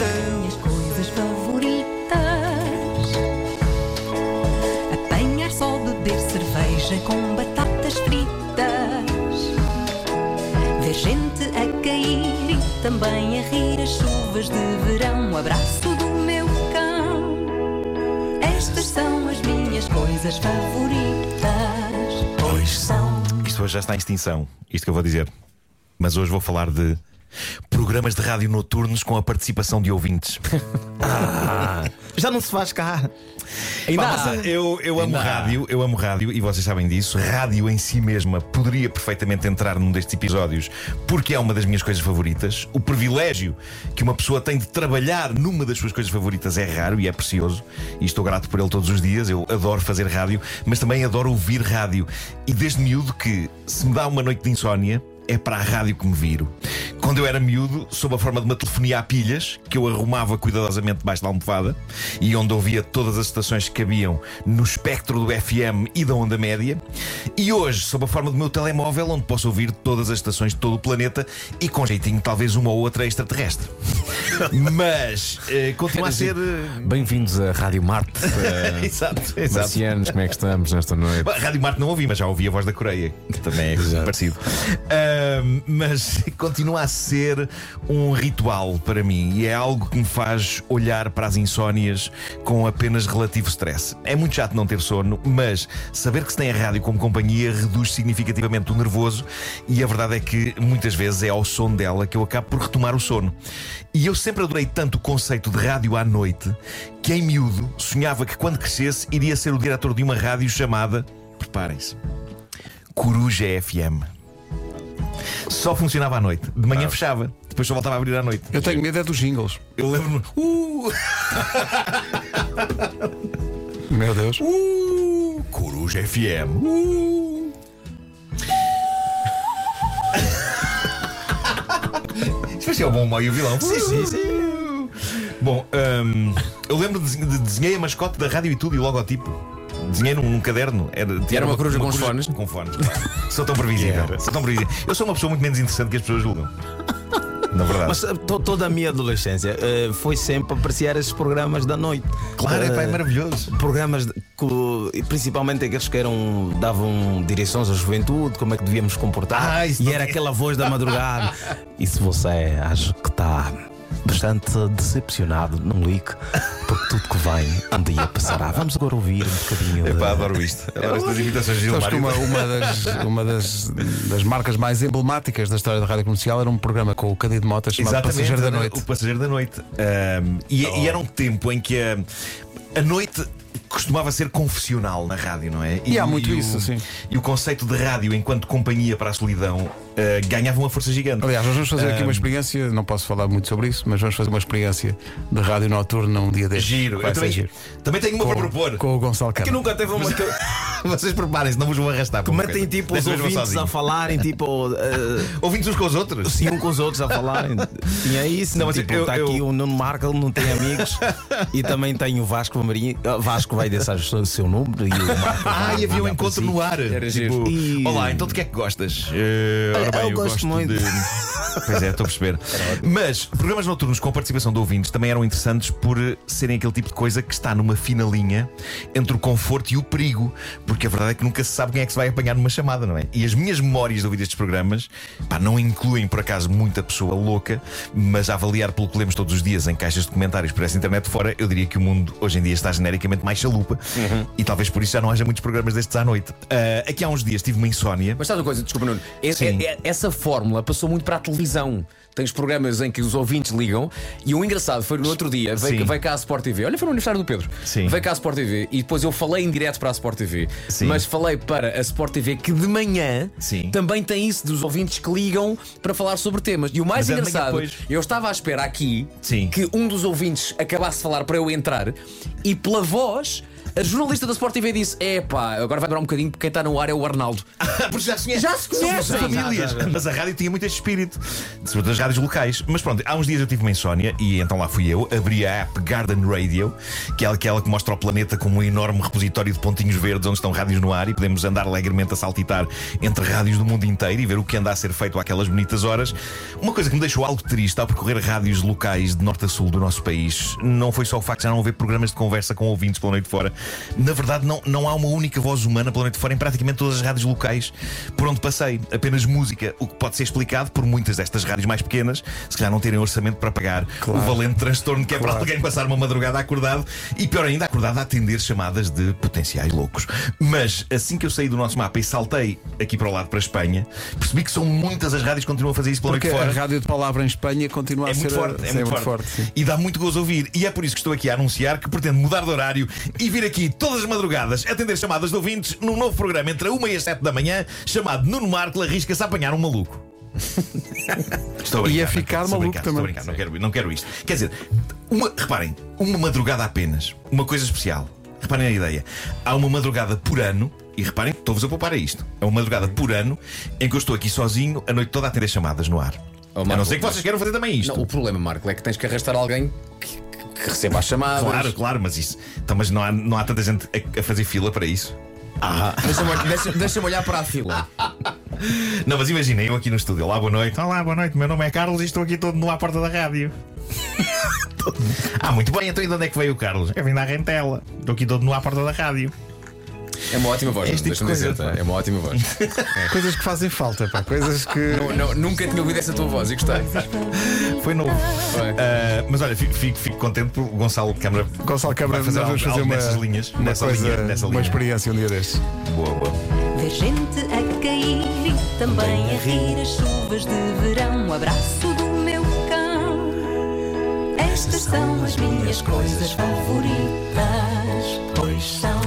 as minhas coisas favoritas. Apanhar só, beber cerveja com batatas fritas. Ver gente a cair e também a rir as chuvas de verão. O abraço do meu cão. Estas são as minhas coisas favoritas. Pois são. Isto hoje já está em extinção, isto que eu vou dizer. Mas hoje vou falar de programas de rádio noturnos com a participação de ouvintes. Já não se faz cá. Ainda Pá, mas eu, eu amo Ainda rádio, eu amo rádio e vocês sabem disso. Rádio em si mesma poderia perfeitamente entrar num destes episódios porque é uma das minhas coisas favoritas. O privilégio que uma pessoa tem de trabalhar numa das suas coisas favoritas é raro e é precioso. E estou grato por ele todos os dias. Eu adoro fazer rádio, mas também adoro ouvir rádio. E desde miúdo que se me dá uma noite de insónia. É para a rádio que me viro. Quando eu era miúdo, sob a forma de uma telefonia a pilhas, que eu arrumava cuidadosamente debaixo da almofada e onde ouvia todas as estações que cabiam no espectro do FM e da onda média. E hoje, sob a forma do meu telemóvel, onde posso ouvir todas as estações de todo o planeta e com jeitinho, talvez uma ou outra extraterrestre. Mas eh, continua a ser. eh, Bem-vindos a Rádio Marte. eh, Exato, exato. Marcianos, como é que estamos nesta noite? Bom, Rádio Marte não ouvi, mas já ouvi a voz da Coreia, que também é parecido. Mas continua a ser um ritual para mim e é algo que me faz olhar para as insónias com apenas relativo stress. É muito chato não ter sono, mas saber que se tem a rádio como companhia reduz significativamente o nervoso e a verdade é que muitas vezes é ao som dela que eu acabo por retomar o sono. E eu sempre adorei tanto o conceito de rádio à noite que em miúdo sonhava que quando crescesse iria ser o diretor de uma rádio chamada, preparem-se, Coruja FM. Só funcionava à noite. De manhã fechava. Depois só voltava a abrir à noite. Eu tenho medo é dos jingles. Eu lembro-me. Uh, Meu Deus. uh, Coruja FM. Uh. Isto vai ser o bom, o mau e o vilão. Sim, sim, sim. Bom, hum, eu lembro de, de desenhei a mascote da rádio e tudo e o logotipo. Desenhei num, num caderno. Era, tinha Era uma coruja com os fones? Com fones, claro. Sou tão previsível. Sou tão previsível. Eu sou uma pessoa muito menos interessante que as pessoas julgam. Na verdade. Mas eh, to- toda a minha adolescência eh, foi sempre apreciar esses programas da noite. claro, é, pá, é Eh, maravilhoso. Programas de- que, principalmente aqueles que eram, davam direções à juventude, como é que devíamos comportar. Ah, e era tinha- aquela voz da madrugada. e se você acha que está bastante decepcionado, não ligue, porque tudo que vem um dia passará. Vamos agora ouvir um bocadinho. Epá, de- adoro isto. Adoro estas imitações de Sabes que Gilmar. uma, uma, das, uma das, das marcas mais emblemáticas da história da rádio comercial era um programa com o Cândido Mota chamado Exatamente, Passageiro da Noite. O Passageiro da Noite. Ahm, e, e era um tempo em que a, a noite costumava ser confessional na rádio, não é? E há muito o- isso, sim. E o conceito de rádio enquanto companhia para a solidão ah, ganhava uma força gigante. Aliás, nós vamos fazer aqui Ahm, uma experiência, não posso falar muito sobre isso, mas vamos fazer uma experiência de rádio noturna um dia destes. Giro. Eu também, giro. também tenho uma para propor. Com o Gonçalo Que Câmara. nunca teve uma. Vocês preparem-se, não vos vou arrastar. para Que metem tipo os ouvintes sozinho. a falarem, tipo. eh, Ouvintes uns com os outros? Sim, um com os outros a falarem. Tinha isso. Não, tipo, está eu- aqui o Nuno Marco, ele não tem amigos. e também tem o Vasco Marinho. ah, Vasco vai deixar o seu número e o Marco. Ah, e havia um encontro no ar. Tipo. E- Olá, então de que é que gostas? Ora Eu bem, eu, gosto muito. de. Pois é, estou a perceber. Mas programas noturnos com a participação de ouvintes também eram interessantes por serem aquele tipo de coisa que está numa fina linha entre o conforto e o perigo. Porque a verdade é que nunca se sabe quem é que se vai apanhar numa chamada, não é? E as minhas memórias de ouvir estes programas pá, não incluem, por acaso, muita pessoa louca, mas a avaliar pelo que lemos todos os dias em caixas de comentários por essa internet fora, eu diria que o mundo hoje em dia está genericamente mais chalupa e talvez por isso já não haja muitos programas destes à noite. Ah, aqui há uns dias tive uma insónia. Mas sabe uma coisa, desculpa, Nuno. É- Sim. é- é- essa fórmula passou muito para a televisão. Tens programas em que os ouvintes ligam e o engraçado foi no outro dia, veio, veio cá a Sport TV. Olha, foi no aniversário do Pedro. Sim. Veio cá a Sport TV e depois eu falei em direto para a Sport TV. Sim. Mas falei para a Sport TV que de manhã Sim. também tem isso dos ouvintes que ligam para falar sobre temas. E o mais Mas engraçado, depois. eu estava à espera aqui Sim. que um dos ouvintes acabasse de falar para eu entrar e pela voz A jornalista da Sport TV disse: é pá, agora vai durar um bocadinho porque quem está no ar é o Arnaldo. Porque já se conhece. Já se conhecem. Somos famílias. Já, já, já. Mas a rádio tinha muito este espírito, sobretudo as rádios locais. Mas pronto, há uns dias eu tive uma insónia e então lá fui eu, abri a app Garden Radio, que é aquela que mostra o planeta como um enorme repositório de pontinhos verdes onde estão rádios no ar e podemos andar alegremente a saltitar entre rádios do mundo inteiro e ver o que anda a ser feito àquelas bonitas horas. Uma coisa que me deixou algo triste ao percorrer rádios locais de norte a sul do nosso país não foi só o facto de já não haver programas de conversa com ouvintes pela noite fora. Na verdade, não, não há uma única voz humana pela noite fora em praticamente todas as rádios locais por onde passei. Apenas música, o que pode ser explicado por muitas destas rádios mais pequenas, se calhar não terem orçamento para pagar o valente transtorno que é para alguém passar uma madrugada acordado e pior ainda, acordado a atender chamadas de potenciais loucos. Mas assim que eu saí do nosso mapa e saltei aqui para o lado para a Espanha, percebi que são muitas as rádios que continuam a fazer isso pela Porque noite a fora. rádio de palavra em Espanha continua É a ser muito forte, é ser muito forte. sim. E dá muito gozo ouvir. E é por isso que estou aqui a anunciar que pretendo mudar de horário e vir aqui todas as madrugadas atender chamadas de ouvintes num novo programa entre a 1 e as 7 da manhã, chamado Nuno Marco arrisca-se a apanhar um maluco. Estou a brincar, Ia não ficar quero, estou a maluco brincar, estou a também. brincar, não quero, não quero isto. Quer dizer, uma, reparem, uma madrugada apenas, uma coisa especial. Reparem a ideia. Há uma madrugada por ano, e reparem, estou-vos a poupar a isto. É uma madrugada por ano em que eu estou aqui sozinho a noite toda a atender chamadas no ar. Oh, a Marco, não ser que vocês queiram fazer também isto. Não, o problema, Marco, é que tens que arrastar alguém que, receba as chamadas. Claro, claro, mas isso. Então, mas não há, não há tanta gente a, a fazer fila para isso. Deixa-me deixa, deixa-me olhar para a fila. Não, mas imaginem, eu aqui no estúdio. Olá, boa noite. Olá, boa noite. Meu nome é Carlos e estou aqui todo nu à porta da rádio. ah, muito bem. Então, e de onde é que veio o Carlos? Eu vim da Rentela. Estou aqui todo nu à porta da rádio. É uma ótima voz, Este tipo dizer, é uma ótima voz. Coisas que fazem falta, pá. Coisas que. Não- não- nunca tinha ouvido essa tua voz e gostei. Foi novo. Foi. Ah, mas olha, fico, fico, fico contente por o Gonçalo Câmara. Gonçalo Câmara, vai fazer vamos fazer algo uma, nessas linhas. uma nessa coisa, linha, nessa uma linha. experiência um dia destes. Boa, boa. Ver gente a cair e também a rir as chuvas de verão. O abraço do meu cão. Estas são as minhas coisas favoritas, pois são.